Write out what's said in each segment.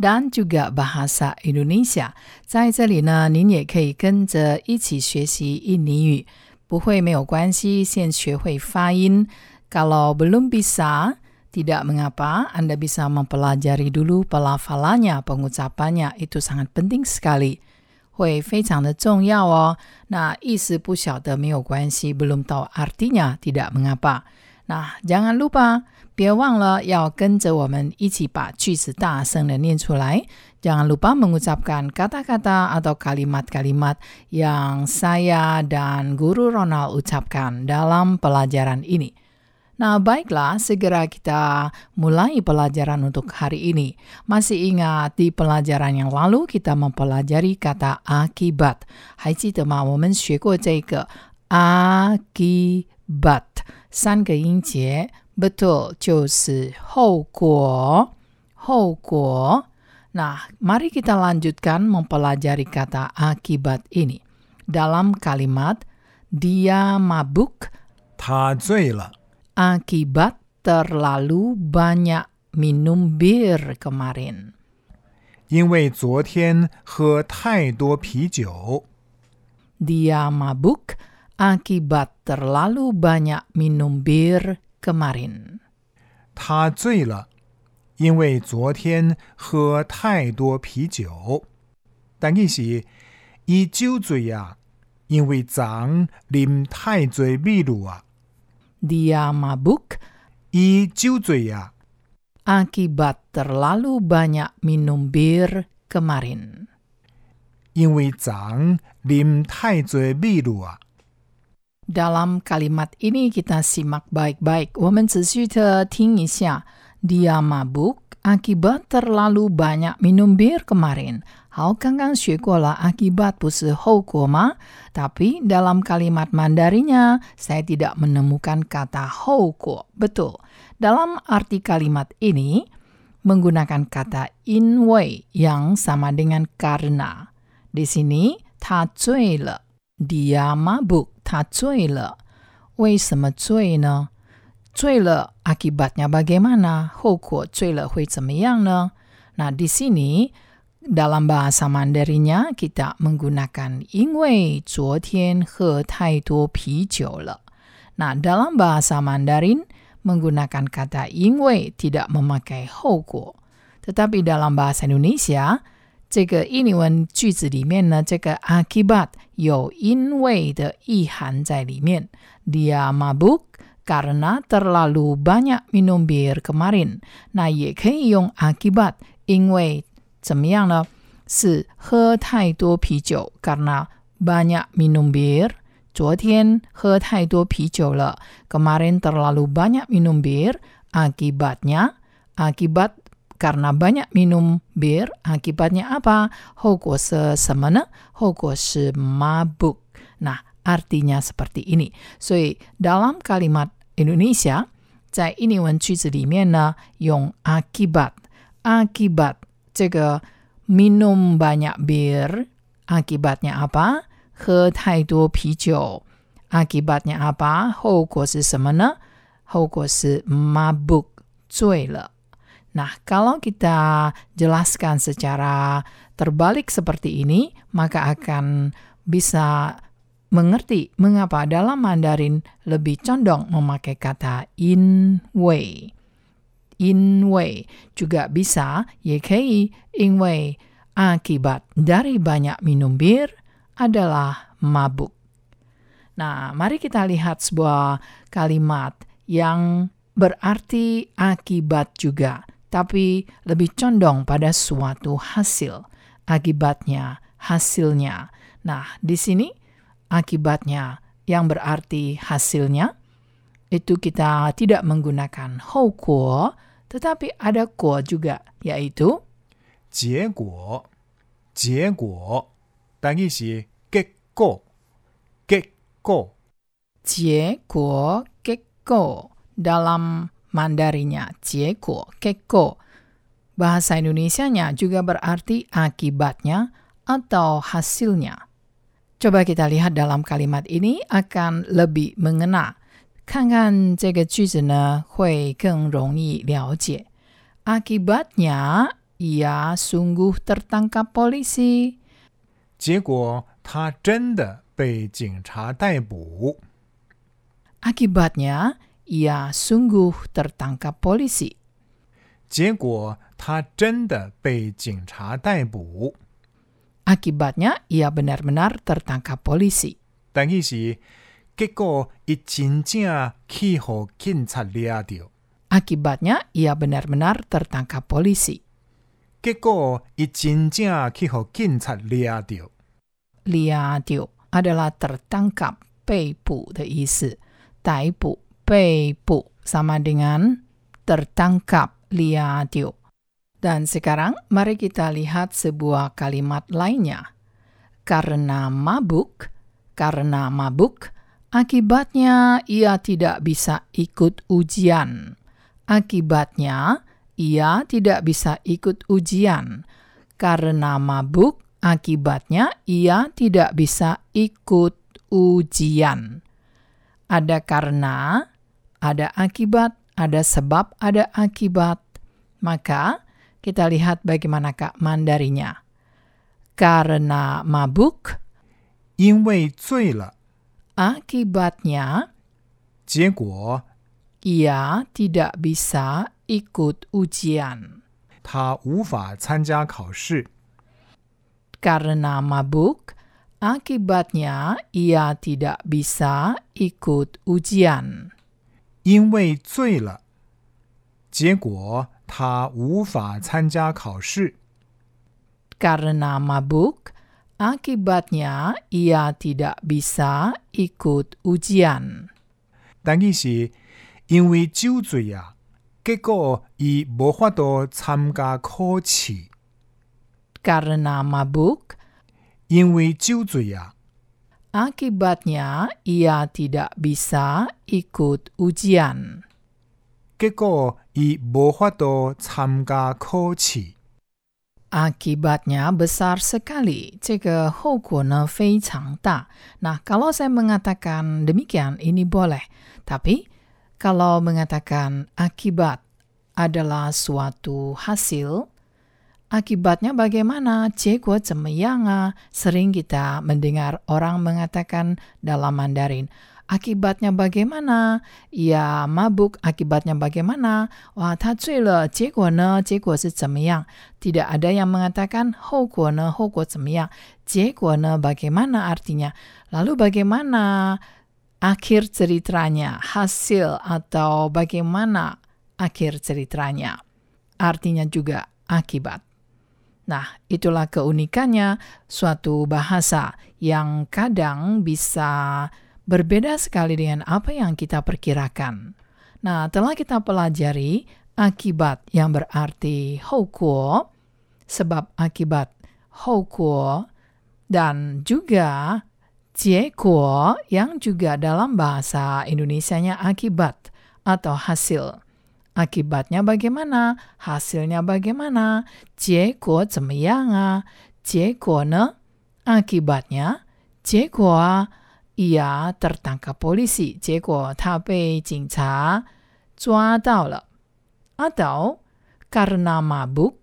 dan juga bahasa Indonesia. 在这里呢，您也可以跟着一起学习印尼语，不会没有关系，先学会发音。Kalau belum bisa, tidak mengapa, Anda bisa mempelajari dulu pelafalannya, pengucapannya, itu sangat penting sekali. 会非常的重要哦。那意思不晓得没有关系，belum tahu artinya tidak mengapa。那 jangan lupa， 别忘了要跟着我们一起把句子大声的念出来。Jangan lupa mengucapkan kata-kata atau kalimat-kalimat yang saya dan Guru Ronald ucapkan dalam pelajaran ini. Nah, baiklah, segera kita mulai pelajaran untuk hari ini. Masih ingat di pelajaran yang lalu kita mempelajari kata akibat. 还记得吗？我们学过这个 akibat 三个音节 ，betul 就是后果，后果。Nah, mari kita lanjutkan mempelajari kata akibat ini. Dalam kalimat, dia mabuk 他醉了， akibat terlalu banyak minum bir kemarin. 因为昨天喝太多啤酒。 Dia mabuk akibat terlalu banyak minum bir kemarin. 他醉了，因为昨天喝太多啤酒。但意是，伊酒醉啊，因为昨啉太多秘鲁啊， Dia mabuk 伊酒醉啊， akibat terlalu banyak minum bir kemarin. 因为昨啉太多秘鲁啊。 Dalam kalimat ini kita simak baik-baik. 我们仔细的听一下. Dia mabuk akibat terlalu banyak minum bir kemarin. 好，刚刚学过了，akibat 不是后果吗？Tapi dalam kalimat Mandarinya saya tidak menemukan kata 后果. Betul. Dalam arti kalimat ini menggunakan kata in way yang sama dengan karena. Di sini 他醉了 dia mabuk, 他醉了。为什么醉呢？醉了 akibatnya bagaimana? 后果醉了会怎么样呢？Nah, di sini dalam bahasa Mandarinya kita menggunakan 因为昨天喝太多啤酒了。Nah, dalam bahasa Mandarin menggunakan kata 因为 tidak memakai 后果。tetapi dalam bahasa Indonesia 这个印尼文句子里面呢，这个 akibat 有因为的意涵在里面。Dia mabuk karena terlalu banyak minum bir kemarin。那也可以用 akibat，因为怎么样呢？是喝太多啤酒，karena banyak minum bir。昨天喝太多啤酒了，kemarin terlalu banyak minum bir。akibatnya akibat karena banyak minum bir, akibatnya apa? 后果是什么呢？后果是 mabuk. Nah, artinya seperti ini. 所以 dalam kalimat Indonesia 在印尼文句子里面呢，用 akibat。akibat 这个 minum banyak bir, akibatnya apa? 喝太多啤酒。akibatnya apa? 后果是什么呢？后果是 mabuk，醉了。 Nah, kalau kita jelaskan secara terbalik seperti ini, maka akan bisa mengerti mengapa dalam Mandarin lebih condong memakai kata in way. In way juga bisa yekei in way akibat dari banyak minum bir adalah mabuk. Nah, mari kita lihat sebuah kalimat yang berarti akibat juga tapi lebih condong pada suatu hasil. Akibatnya, hasilnya. Nah, di sini akibatnya yang berarti hasilnya itu kita tidak menggunakan 后果, tetapi ada 果 juga, yaitu 结果， 结果，但意是结果，结果。结果 keko dalam Mandarinya 结果 keko. Bahasa Indonesianya juga berarti akibatnya atau hasilnya. Coba kita lihat dalam kalimat ini akan lebih mengena. 看看这个句子呢，会更容易了解。Akibatnya, ia sungguh tertangkap polisi. 结果他真的被警察逮捕。 Akibatnya, ia sungguh tertangkap polisi. 结果他真的被警察逮捕。 Akibatnya, ia benar-benar tertangkap polisi. 但意是结果伊真正去互警察抓着。 Akibatnya, ia benar-benar tertangkap polisi. 结果伊真正去互警察抓着。 Liadio adalah tertangkap, 被捕的意思。逮捕、 Sama dengan tertangkap, liadio. Dan sekarang mari kita lihat sebuah kalimat lainnya. Karena mabuk, karena mabuk, akibatnya ia tidak bisa ikut ujian. Akibatnya ia tidak bisa ikut ujian. Karena mabuk, akibatnya ia tidak bisa ikut ujian. Ada karena, ada akibat, ada sebab, ada akibat. Maka kita lihat bagaimanakah mandarinya. Karena mabuk, 因为醉了， akibatnya 结果 ia tidak bisa ikut ujian. 他无法参加考试。 Karena mabuk, akibatnya ia tidak bisa ikut ujian. 因为醉了，结果他无法参加考试。Karena mabuk, akibatnya ia tidak bisa ikut ujian. 但伊是因为酒醉啊，结果伊无法度参加考试。Karena mabuk, 因为酒醉啊，akibatnya ia tidak bisa ikut ujian. 结果伊无法度参加考试。 Akibatnya besar sekali. 这个后果呢非常大。Nah, kalau saya mengatakan demikian, ini boleh. Tapi, kalau mengatakan akibat adalah suatu hasil, Akibatnya bagaimana? Ceko cemeyanga. Sering kita mendengar orang mengatakan dalam Mandarin. Akibatnya bagaimana? Ya mabuk. Akibatnya bagaimana? Wah, ta cui le. Jeko ne? Jeko si cemeyang. Tidak ada yang mengatakan hou ne? Hou cemeyang. Ne? Bagaimana artinya? Lalu bagaimana akhir ceritanya? Hasil atau bagaimana akhir ceritanya? Artinya juga akibat. Nah, itulah keunikannya suatu bahasa yang kadang bisa berbeda sekali dengan apa yang kita perkirakan. Nah, telah kita pelajari akibat yang berarti hokuo, sebab akibat hokuo, dan juga jiekuo yang juga dalam bahasa Indonesianya akibat atau hasil. Akibatnya bagaimana? Hasilnya bagaimana? 结果怎么样啊？结果呢？Akibatnya, 结果啊 ia tertangkap polisi. 结果他被警察抓到了。Atau karena mabuk,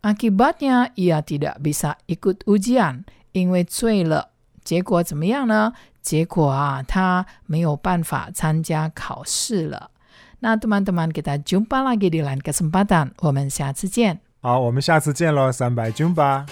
akibatnya ia tidak bisa ikut ujian, 因为醉了。结果怎么样呢？结果啊，他没有办法参加考试了。 那 teman-teman kita jumpa lagi di lain kesempatan，我们下次见。好，我们下次见喽，三百军吧。